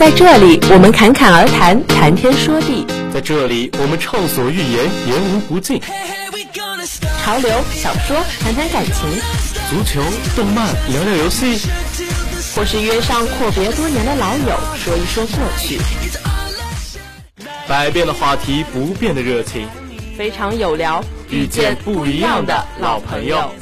在这里，我们侃侃而谈，谈天说地；在这里，我们畅所欲言，言无不尽。潮流、小说，谈谈感情；足球、动漫，聊聊游戏；或是约上阔别多年的老友，说一说过去。百变的话题，不变的热情，非常有聊，遇见不一样的老朋友。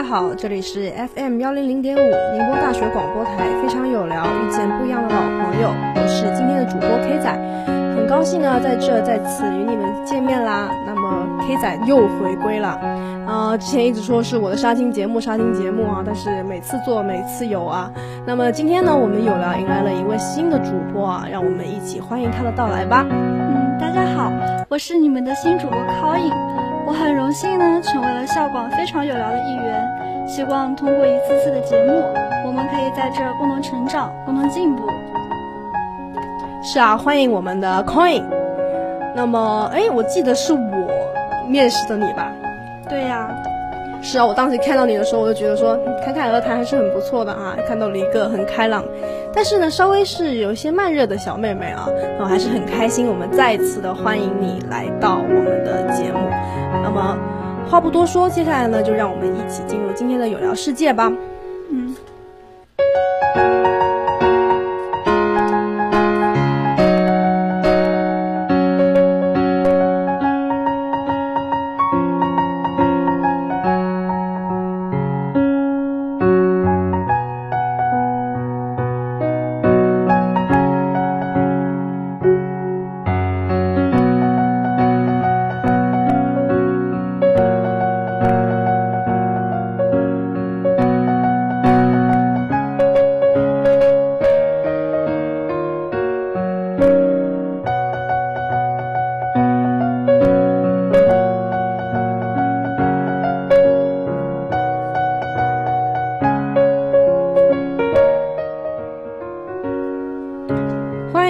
大家好，这里是 FM 幺零零点五宁波大学广播台，非常有聊，遇见不一样的老朋友，我是今天的主播 K 仔，很高兴呢在这再次与你们见面啦。那么 K 仔又回归了，呃，之前一直说是我的杀青节目，杀青节目啊，但是每次做每次有啊。那么今天呢，我们有聊迎来了一位新的主播啊，让我们一起欢迎他的到来吧。嗯，大家好，我是你们的新主播 Coin。我很荣幸呢，成为了校广非常有聊的一员。希望通过一次次的节目，我们可以在这共同成长，共同进步。是啊，欢迎我们的 Coin。那么，哎，我记得是我面试的你吧？对呀。是啊，我当时看到你的时候，我就觉得说侃侃而谈还是很不错的啊，看到了一个很开朗，但是呢，稍微是有一些慢热的小妹妹啊，我还是很开心，我们再次的欢迎你来到我们的节目。那么话不多说，接下来呢，就让我们一起进入今天的有聊世界吧。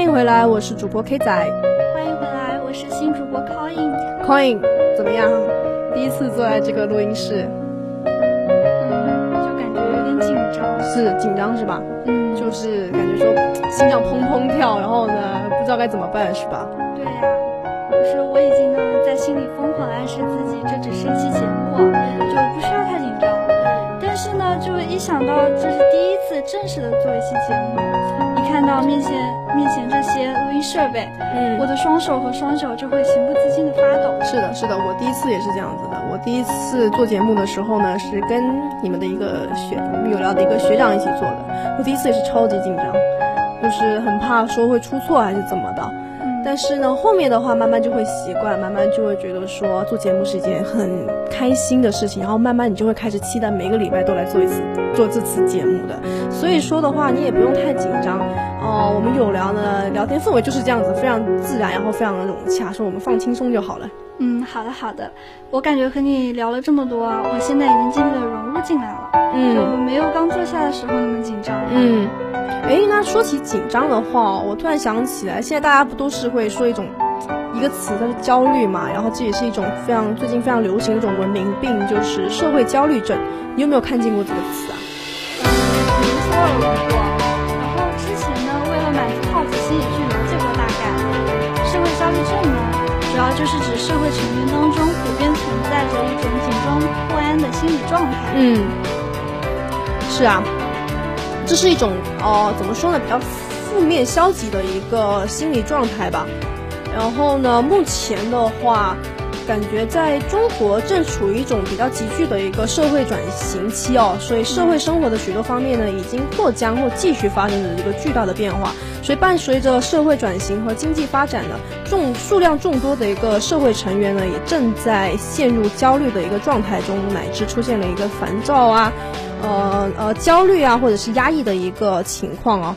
我是主播 K 仔，欢迎回来，我是新主播 Coin。Coin 怎么样？第一次坐在这个录音室，嗯，就感觉有点紧张。是紧张是吧？嗯，就是感觉说心脏砰砰跳，然后呢不知道该怎么办是吧？对呀，就是我已经呢在心里疯狂暗示自己，这只是一期节目，就不需要太紧张。但是呢，就一想到这是第一次正式的做一期节目，一看到面前。面前这些录音设备，嗯，我的双手和双脚就会情不自禁的发抖。是的，是的，我第一次也是这样子的。我第一次做节目的时候呢，是跟你们的一个学有聊的一个学长一起做的。我第一次也是超级紧张，就是很怕说会出错还是怎么的。但是呢，后面的话慢慢就会习惯，慢慢就会觉得说做节目是一件很开心的事情，然后慢慢你就会开始期待每个礼拜都来做一次做这次节目的。所以说的话，你也不用太紧张哦。我们有聊的，聊天氛围就是这样子，非常自然，然后非常的融洽，说我们放轻松就好了。嗯，好的好的。我感觉和你聊了这么多，我现在已经渐渐的融入进来了，嗯，就没有刚坐下的时候那么紧张。嗯。哎，那说起紧张的话，我突然想起来，现在大家不都是会说一种一个词，它是焦虑嘛？然后这也是一种非常最近非常流行的一种文明病，就是社会焦虑症。你有没有看见过这个词啊？嗯，有耳闻过。然后之前呢，为了满足好奇心，也去了解过大概。社会焦虑症呢，主要就是指社会成员当中普遍存在着一种紧张不安的心理状态。嗯，是啊。这是一种呃，怎么说呢，比较负面消极的一个心理状态吧。然后呢，目前的话，感觉在中国正处于一种比较急剧的一个社会转型期哦，所以社会生活的许多方面呢，已经或将会继续发生着一个巨大的变化。所以伴随着社会转型和经济发展呢，众数量众多的一个社会成员呢，也正在陷入焦虑的一个状态中，乃至出现了一个烦躁啊，呃呃焦虑啊，或者是压抑的一个情况啊。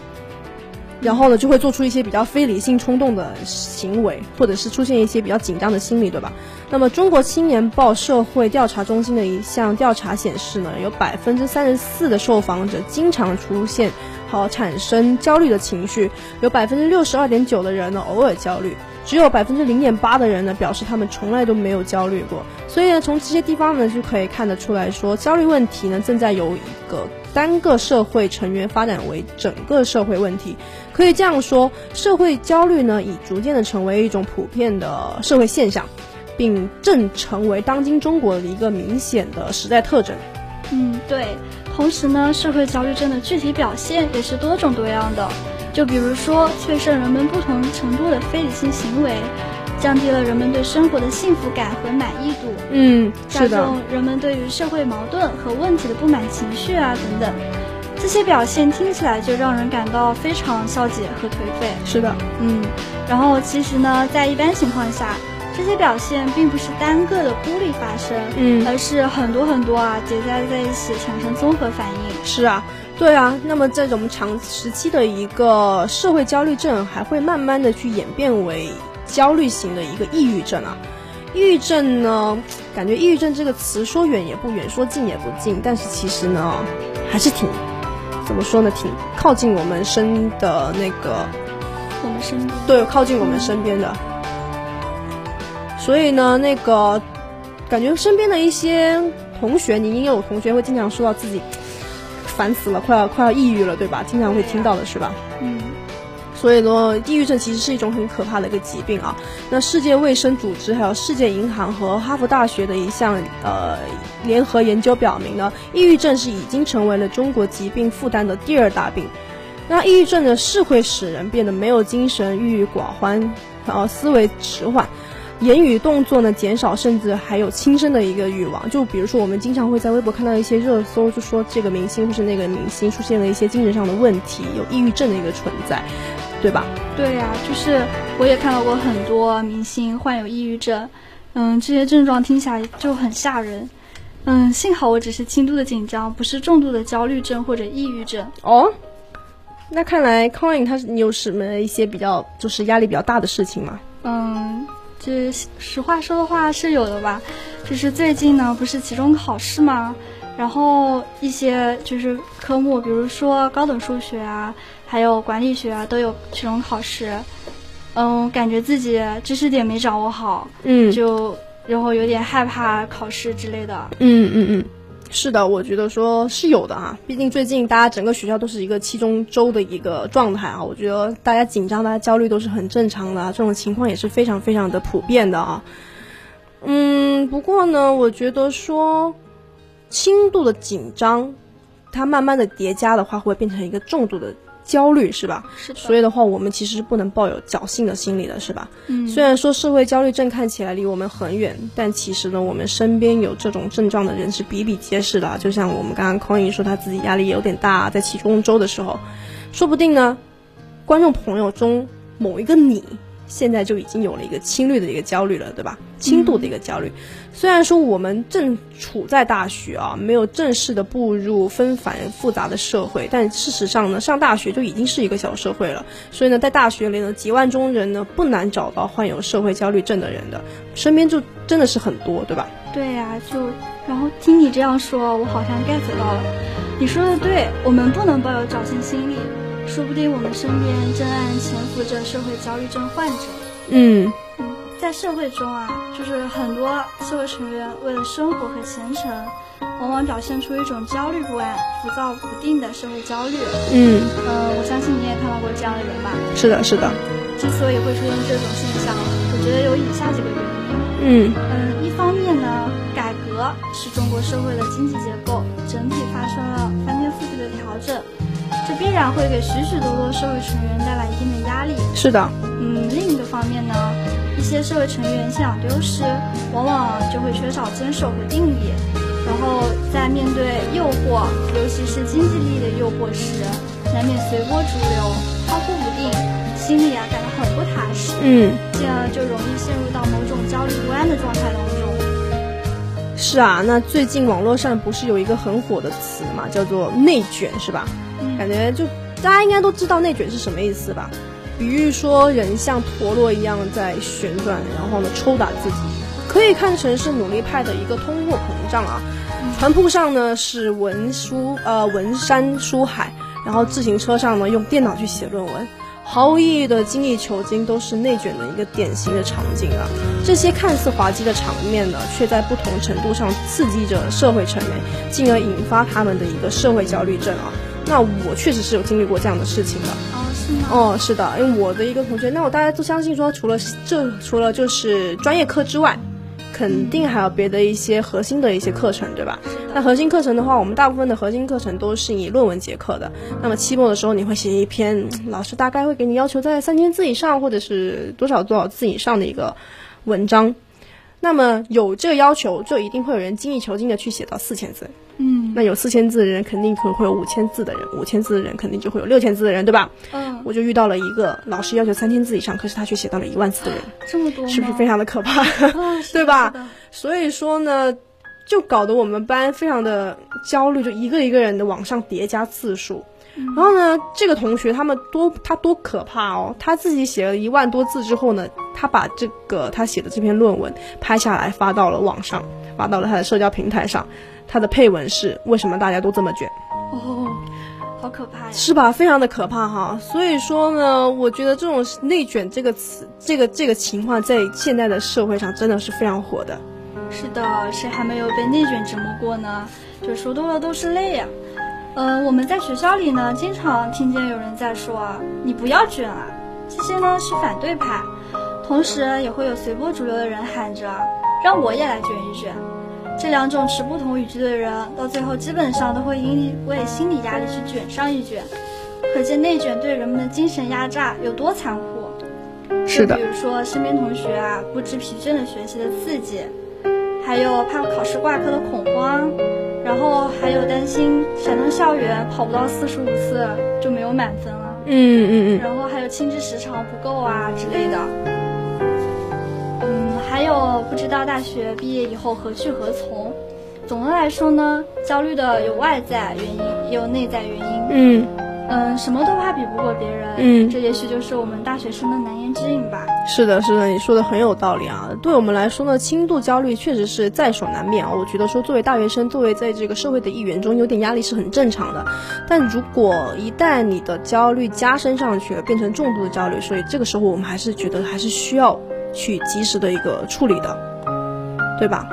然后呢，就会做出一些比较非理性冲动的行为，或者是出现一些比较紧张的心理，对吧？那么，中国青年报社会调查中心的一项调查显示呢，有百分之三十四的受访者经常出现好产生焦虑的情绪，有百分之六十二点九的人呢偶尔焦虑，只有百分之零点八的人呢表示他们从来都没有焦虑过。所以呢，从这些地方呢就可以看得出来说，焦虑问题呢正在由一个。单个社会成员发展为整个社会问题，可以这样说，社会焦虑呢已逐渐的成为一种普遍的社会现象，并正成为当今中国的一个明显的时代特征。嗯，对。同时呢，社会焦虑症的具体表现也是多种多样的，就比如说催生人们不同程度的非理性行为。降低了人们对生活的幸福感和满意度，嗯，加重人们对于社会矛盾和问题的不满情绪啊等等，这些表现听起来就让人感到非常消极和颓废。是的，嗯，然后其实呢，在一般情况下，这些表现并不是单个的孤立发生，嗯，而是很多很多啊叠加在一起产生综合反应。是啊，对啊，那么这种长时期的一个社会焦虑症，还会慢慢的去演变为。焦虑型的一个抑郁症啊，抑郁症呢，感觉抑郁症这个词说远也不远，说近也不近，但是其实呢，还是挺，怎么说呢，挺靠近我们身的那个，我们身边，对，靠近我们身边的。所以呢，那个感觉身边的一些同学，你也有同学会经常说到自己烦死了，快要快要抑郁了，对吧？经常会听到的是吧？嗯。所以呢，抑郁症其实是一种很可怕的一个疾病啊。那世界卫生组织、还有世界银行和哈佛大学的一项呃联合研究表明呢，抑郁症是已经成为了中国疾病负担的第二大病。那抑郁症呢，是会使人变得没有精神、郁郁寡欢，然后思维迟缓，言语动作呢减少，甚至还有轻生的一个欲望。就比如说，我们经常会在微博看到一些热搜，就说这个明星或是那个明星出现了一些精神上的问题，有抑郁症的一个存在。对吧？对呀，就是我也看到过很多明星患有抑郁症，嗯，这些症状听起来就很吓人，嗯，幸好我只是轻度的紧张，不是重度的焦虑症或者抑郁症。哦，那看来 Coin 他是你有什么一些比较就是压力比较大的事情吗？嗯，这实话说的话是有的吧，就是最近呢不是期中考试吗？然后一些就是科目，比如说高等数学啊。还有管理学啊，都有期中考试，嗯，感觉自己知识点没掌握好，嗯，就然后有点害怕考试之类的，嗯嗯嗯，是的，我觉得说是有的啊，毕竟最近大家整个学校都是一个期中周的一个状态啊，我觉得大家紧张、大家焦虑都是很正常的，这种情况也是非常非常的普遍的啊，嗯，不过呢，我觉得说轻度的紧张，它慢慢的叠加的话，会变成一个重度的。焦虑是吧？是的。所以的话，我们其实是不能抱有侥幸的心理的，是吧？嗯。虽然说社会焦虑症看起来离我们很远，但其实呢，我们身边有这种症状的人是比比皆是的。就像我们刚刚空莹说，他自己压力有点大，在期中周的时候，说不定呢，观众朋友中某一个你。现在就已经有了一个轻率的一个焦虑了，对吧？轻度的一个焦虑。虽然说我们正处在大学啊，没有正式的步入纷繁复杂的社会，但事实上呢，上大学就已经是一个小社会了。所以呢，在大学里呢，几万中人呢，不难找到患有社会焦虑症的人的，身边就真的是很多，对吧？对呀，就然后听你这样说，我好像 get 到了。你说的对，我们不能抱有侥幸心理。说不定我们身边正暗潜伏着社会焦虑症患者。嗯嗯，在社会中啊，就是很多社会成员为了生活和前程，往往表现出一种焦虑不安、浮躁不定的社会焦虑。嗯呃，我相信你也看到过这样的人吧？是的，是的。之所以会出现这种现象，我觉得有以下几个原因。嗯嗯，一方面呢，改革使中国社会的经济结构整体发生了翻天覆地的调整。这必然会给许许多多社会成员带来一定的压力。是的，嗯，另一个方面呢，一一些社会成员信仰丢失，往往就会缺少坚守和定义，然后在面对诱惑，尤其是经济利益的诱惑时，难免随波逐流，飘忽不定，心里啊感到很不踏实，嗯，进而就容易陷入到某种焦虑不安的状态当中。是啊，那最近网络上不是有一个很火的词嘛，叫做内卷，是吧？感觉就大家应该都知道内卷是什么意思吧？比喻说人像陀螺一样在旋转，然后呢抽打自己，可以看成是努力派的一个通货膨胀啊。船铺上呢是文书呃文山书海，然后自行车上呢用电脑去写论文。毫无意义的精益求精都是内卷的一个典型的场景啊！这些看似滑稽的场面呢，却在不同程度上刺激着社会成员，进而引发他们的一个社会焦虑症啊！那我确实是有经历过这样的事情的。哦，是吗？哦，是的，因为我的一个同学，那我大家都相信说，除了这除了就是专业课之外，肯定还有别的一些核心的一些课程，对吧？那核心课程的话，我们大部分的核心课程都是以论文结课的。那么期末的时候，你会写一篇，老师大概会给你要求在三千字以上，或者是多少多少字以上的一个文章。那么有这个要求，就一定会有人精益求精的去写到四千字。嗯那有四千字的人，肯定可能会有五千字的人，五千字的人肯定就会有六千字的人，对吧？嗯，我就遇到了一个老师要求三千字以上，可是他却写到了一万字的人，这么多？是不是非常的可怕？哦对吧所以说呢，就搞得我们班非常的焦虑，就一个一个人的往上叠加字数。然后呢，这个同学他们多他多可怕哦！他自己写了一万多字之后呢，他把这个他写的这篇论文拍下来发到了网上，发到了他的社交平台上。他的配文是：为什么大家都这么卷？哦，好可怕呀！是吧？非常的可怕哈。所以说呢，我觉得这种内卷这个词，这个这个情况在现在的社会上真的是非常火的。是的，谁还没有被内卷折磨过呢？就说多了都是泪呀、呃，我们在学校里呢，经常听见有人在说啊，你不要卷啊，这些呢是反对派，同时也会有随波逐流的人喊着，让我也来卷一卷。这两种持不同语句的人，到最后基本上都会因为心理压力去卷上一卷，可见内卷对人们的精神压榨有多残酷。是的。比如说身边同学啊，不知疲倦的学习的刺激，还有怕考试挂科的恐慌，然后还有担心闪灯校园跑不到四十五次就没有满分了，嗯嗯嗯，然后还有亲知时长不够啊之类的。嗯，还有不知道大学毕业以后何去何从。总的来说呢，焦虑的有外在原因，也有内在原因。嗯，嗯，什么都怕比不过别人。嗯这也许就是我们大学生的难之隐吧。是的，是的，你说的很有道理啊。对我们来说呢，轻度焦虑确实是在所难免啊。我觉得说，作为大学生，作为在这个社会的一员中，有点压力是很正常的。但如果一旦你的焦虑加深上去，变成重度的焦虑，所以这个时候我们还是觉得还是需要去及时的一个处理的，对吧？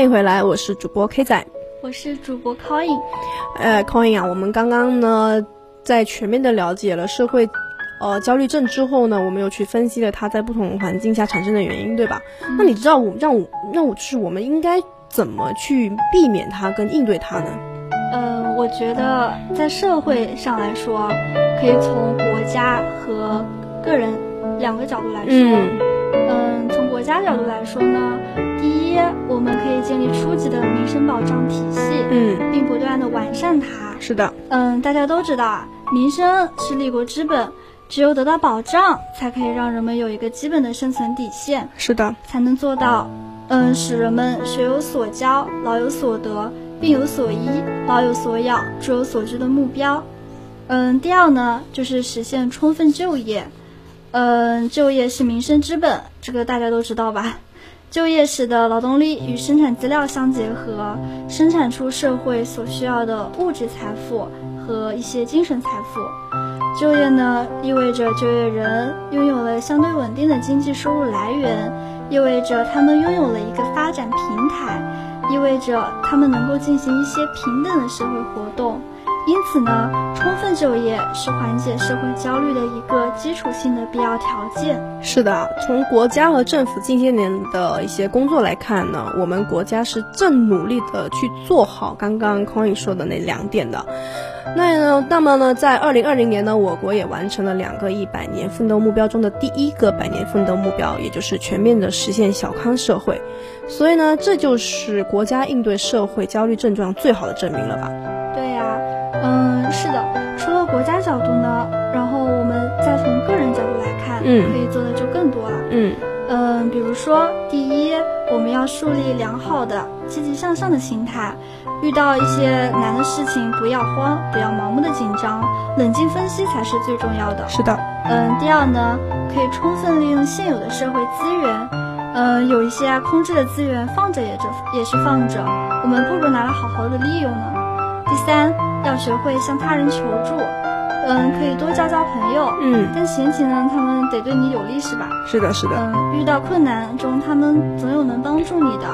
欢迎回来，我是主播 K 仔，我是主播 Coin。呃，Coin 啊，我们刚刚呢在全面的了解了社会呃焦虑症之后呢，我们又去分析了它在不同环境下产生的原因，对吧？那你知道我让我让我就是我们应该怎么去避免它跟应对它呢？呃，我觉得在社会上来说，可以从国家和个人两个角度来说。嗯嗯，从国家角度来说呢，第一，我们可以建立初级的民生保障体系，嗯，并不断的完善它。是的，嗯，大家都知道啊，民生是立国之本，只有得到保障，才可以让人们有一个基本的生存底线，是的，才能做到，嗯，使人们学有所教，老有所得，病有所医，老有所养，住有所居的目标。嗯，第二呢，就是实现充分就业。嗯，就业是民生之本，这个大家都知道吧？就业时的劳动力与生产资料相结合，生产出社会所需要的物质财富和一些精神财富。就业呢，意味着就业人拥有了相对稳定的经济收入来源，意味着他们拥有了一个发展平台，意味着他们能够进行一些平等的社会活动。因此呢，充分就业是缓解社会焦虑的一个基础性的必要条件。是的，从国家和政府近些年的一些工作来看呢，我们国家是正努力的去做好刚刚 coy 说的那两点的。那呢，那么呢，在二零二零年呢，我国也完成了两个一百年奋斗目标中的第一个百年奋斗目标，也就是全面的实现小康社会。所以呢，这就是国家应对社会焦虑症状最好的证明了吧？是的。除了国家角度呢，然后我们再从个人角度来看，嗯可以做的就更多了。嗯嗯，比如说，第一，我们要树立良好的、积极向上的心态，遇到一些难的事情，不要慌，不要盲目的紧张，冷静分析才是最重要的。是的，嗯，第二呢，可以充分利用现有的社会资源。嗯，有一些啊空置的资源放着也着也是放着，我们不如拿来好好的利用呢。第三，要学会向他人求助。嗯，可以多交交朋友。嗯，但前提呢，他们得对你有利，是吧？是的，是的，嗯，遇到困难中，他们总有能帮助你的。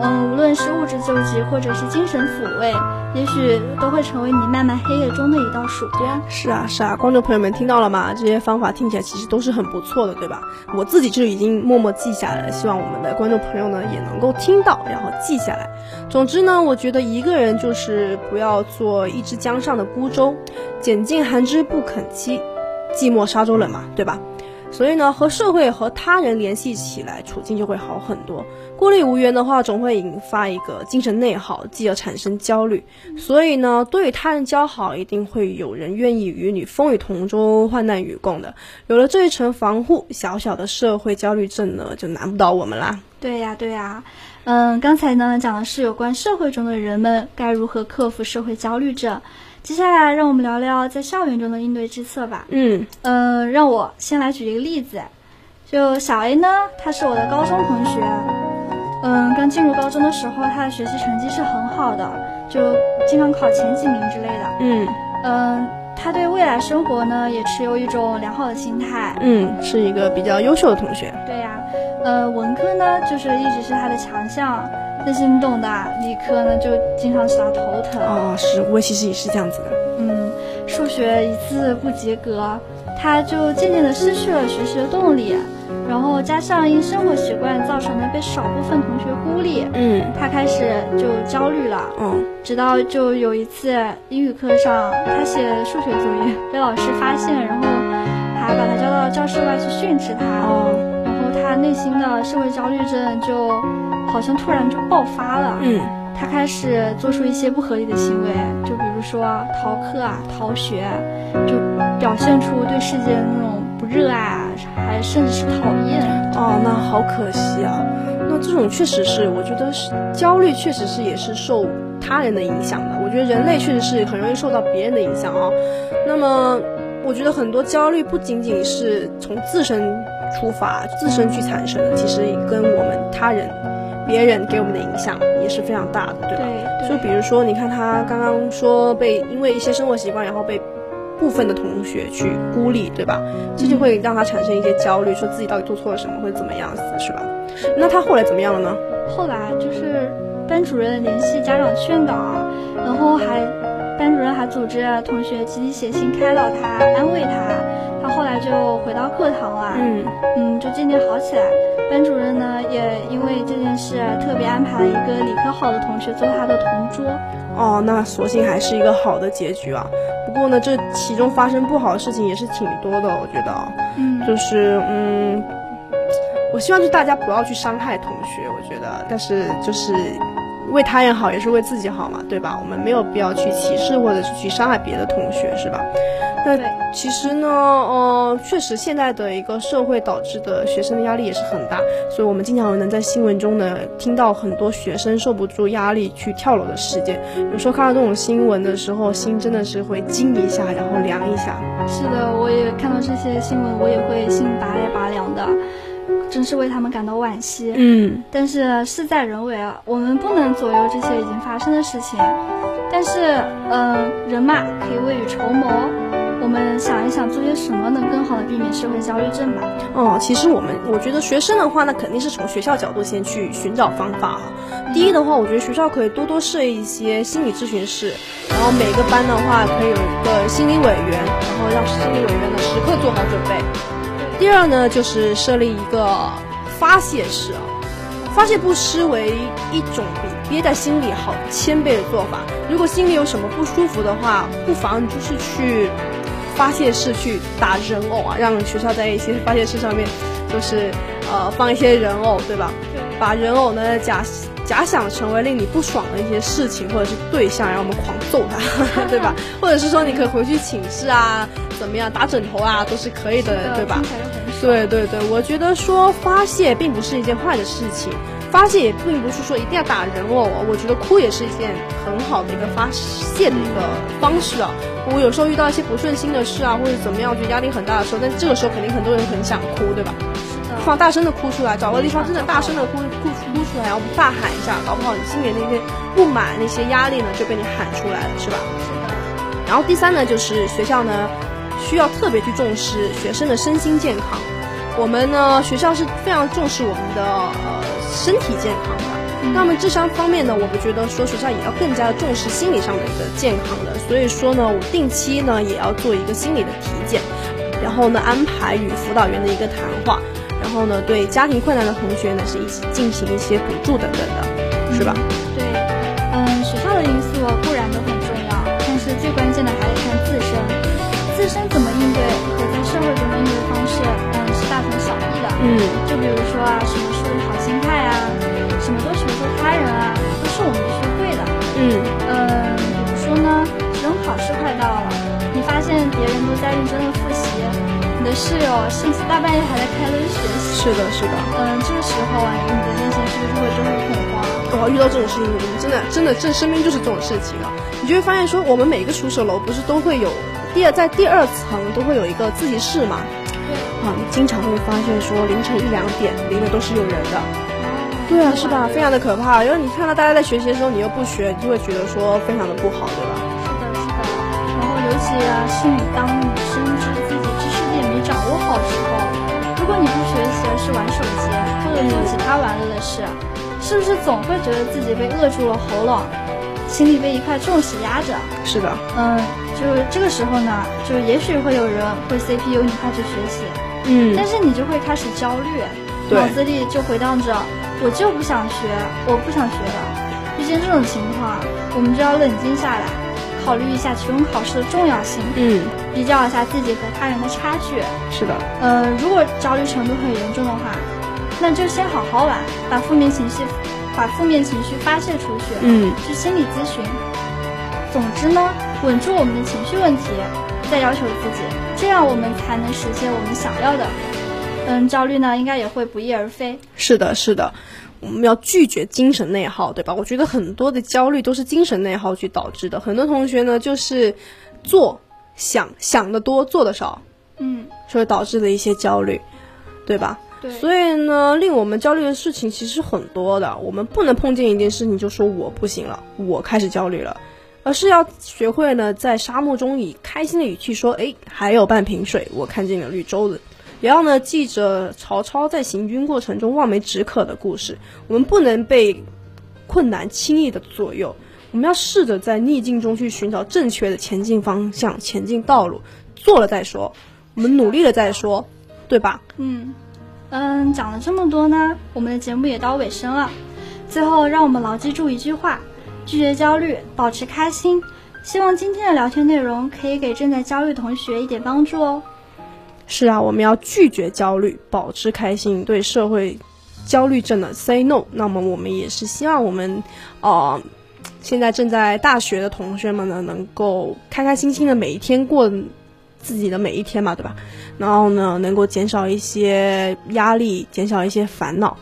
嗯，无论是物质救济或者是精神抚慰，也许都会成为你漫漫黑夜中的一道曙光。是啊，是啊，观众朋友们听到了吗？这些方法听起来其实都是很不错的，对吧？我自己就已经默默记下来了，希望我们的观众朋友呢也能够听到，然后记下来。总之呢，我觉得一个人就是不要做一只江上的孤舟，拣尽寒枝不肯栖，寂寞沙洲冷嘛，对吧？所以呢，和社会和他人联系起来，处境就会好很多。孤立无援的话，总会引发一个精神内耗，继而产生焦虑。所以呢，对他人交好，一定会有人愿意与你风雨同舟、患难与共的。有了这一层防护，小小的社会焦虑症呢，就难不倒我们啦。对呀，对呀。嗯，刚才呢讲的是有关社会中的人们该如何克服社会焦虑症。接下来，让我们聊聊在校园中的应对之策吧。嗯嗯，让我先来举一个例子，就小 A 呢，他是我的高中同学。嗯，刚进入高中的时候，他的学习成绩是很好的，就经常考前几名之类的。嗯嗯，他对未来生活呢，也持有一种良好的心态。嗯，是一个比较优秀的同学。对呀、呃，文科呢，就是一直是他的强项，但是你懂的，理科呢就经常使他头疼。哦，是我其实也是这样子的。嗯，数学一次不及格，他就渐渐的失去了学习的动力，然后加上因生活习惯造成的被少部分同学孤立，嗯他开始就焦虑了。嗯直到就有一次英语课上，他写数学作业被老师发现，然后还把他叫到教室外去训斥他。哦然后他内心的社会焦虑症就好像突然就爆发了。嗯他开始做出一些不合理的行为，就比如说逃课啊、逃学，就表现出对世界的那种不热爱啊，还甚至是讨厌。哦，那好可惜啊。那这种确实是，我觉得是焦虑，确实是也是受他人的影响的。我觉得人类确实是很容易受到别人的影响啊。那么，我觉得很多焦虑不仅仅是从自身出发、自身去产生的，其实跟我们他人、别人给我们的影响也是非常大的，对吧？对就比如说，你看他刚刚说被因为一些生活习惯，然后被部分的同学去孤立，对吧？这就会让他产生一些焦虑，说自己到底做错了什么，或者怎么样子，是吧？那他后来怎么样了呢？后来就是班主任联系家长劝导，然后还班主任还组织同学集体写信开导他，安慰他。他后来就回到课堂了，嗯嗯，就渐渐好起来。班主任呢，也因为这件事特别安排了一个理科好的同学做他的同桌。哦，那索性还是一个好的结局啊。不过呢，这其中发生不好的事情也是挺多的，我觉得啊，嗯，就是嗯，我希望就大家不要去伤害同学，我觉得，但是就是为他人好也是为自己好嘛，对吧？我们没有必要去歧视或者是去伤害别的同学，是吧？那对其实呢，呃，确实现在的一个社会导致的学生的压力也是很大，所以我们经常能在新闻中呢听到很多学生受不住压力去跳楼的事件。有时候看到这种新闻的时候，心真的是会惊一下，然后凉一下。是的，我也看到这些新闻，我也会心拔凉拔凉的，真是为他们感到惋惜。嗯，但是事在人为啊，我们不能左右这些已经发生的事情。但是，嗯、人嘛，可以未雨绸缪。我们想一想，做些什么能更好的避免社会焦虑症吧？哦，其实我们我觉得学生的话，那肯定是从学校角度先去寻找方法啊。第一的话，我觉得学校可以多多设一些心理咨询室，然后每个班的话可以有一个心理委员，然后让心理委员呢时刻做好准备。第二呢，就是设立一个发泄室啊，发泄不失为一种比憋在心里好千倍的做法。如果心里有什么不舒服的话，不妨就是去发泄室去打人偶啊，让学校在一些发泄室上面，就是呃放一些人偶，对吧？把人偶呢假假想成为令你不爽的一些事情或者是对象，然后我们狂揍他，对吧？或者是说你可以回去寝室啊，怎么样打枕头啊，都是可以的，对吧。对对对，我觉得说发泄并不是一件坏的事情，发泄也并不是说一定要打人哦，我觉得哭也是一件很好的一个发泄的一个方式啊。我有时候遇到一些不顺心的事啊，或者怎么样，我觉得压力很大的时候，但这个时候肯定很多人很想哭，对吧？是的，放大声的哭出来，找个地方真的大声的哭哭哭出来，然后大喊一下，搞不好你心里那些不满、那些压力呢就被你喊出来了，是吧？是，然后第三呢，就是学校呢需要特别去重视学生的身心健康。我们呢学校是非常重视我们的身体健康的。那么智商方面呢，我们觉得说学校也要更加的重视心理上的一个健康的。所以说呢，我定期呢也要做一个心理的体检，然后呢安排与辅导员的一个谈话，然后呢对家庭困难的同学呢是一起进行一些补助等等的，是吧？对，嗯，学校的因素固然都很重要，但是最关键的还得看自身，自身怎么应对和在社会中的应对方式，嗯，是大同小异的。嗯就比如说啊，什么什么都求助他人啊，都是我们学会的。嗯嗯，比如说呢，期中考试快到了，你发现别人都在认真的复习，你的室友甚至大半夜还在开灯学习。是的，是的。嗯，这个时候啊，你的内心是不是会就会恐慌？哇，遇到这种事情，我们真的真的这身边就是这种事情啊！你就会发现说，我们每个宿舍楼不是都会有第二在第二层都会有一个自习室嘛？对。啊，你经常会发现说凌晨一两点里面都是有人的。对啊，是吧？非常的可怕。因为你看到大家在学习的时候，你又不学，你就会觉得说非常的不好，对吧？是的，是的。然后尤其啊，是你当你深知自己知识点没掌握好的时候，如果你不学习，而是玩手机或者做其他玩乐的事，是不是总会觉得自己被扼住了喉咙，心里被一块重石压着？是的，嗯，就这个时候呢，就也许会有人会 CPU 你开始学习，嗯但是你就会开始焦虑，脑子里就回荡着我就不想学，我不想学了。遇见这种情况，我们就要冷静下来，考虑一下期中考试的重要性，嗯，比较一下自己和他人的差距。是的，呃，如果焦虑程度很严重的话，那就先好好玩，把负面情绪把负面情绪发泄出去，嗯，去心理咨询。总之呢，稳住我们的情绪问题，再要求自己，这样我们才能实现我们想要的。嗯，焦虑呢，应该也会不翼而飞。是的，是的。我们要拒绝精神内耗，对吧？我觉得很多的焦虑都是精神内耗去导致的。很多同学呢，就是做想想的多，做的少，嗯，所以导致了一些焦虑，对吧？对，所以呢，令我们焦虑的事情其实很多的。我们不能碰见一件事情就说我不行了，我开始焦虑了，而是要学会呢，在沙漠中以开心的语气说：“哎，还有半瓶水，我看见了绿洲了。”也要呢记着曹操在行军过程中望梅止渴的故事。我们不能被困难轻易的左右。我们要试着在逆境中去寻找正确的前进方向、前进道路。做了再说，我们努力了再说，对吧？嗯嗯，讲了这么多呢，我们的节目也到尾声了。最后，让我们牢记住一句话：拒绝焦虑，保持开心。希望今天的聊天内容可以给正在焦虑同学一点帮助哦。是啊，我们要拒绝焦虑，保持开心，对社会焦虑症的 say no。那么我们也是希望我们，呃，现在正在大学的同学们呢，能够开开心心的每一天过自己的每一天嘛，对吧？然后呢，能够减少一些压力，减少一些烦恼。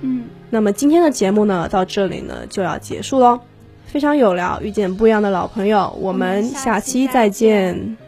嗯，那么今天的节目呢，到这里呢就要结束喽。非常有聊，遇见不一样的老朋友，我们下期再见。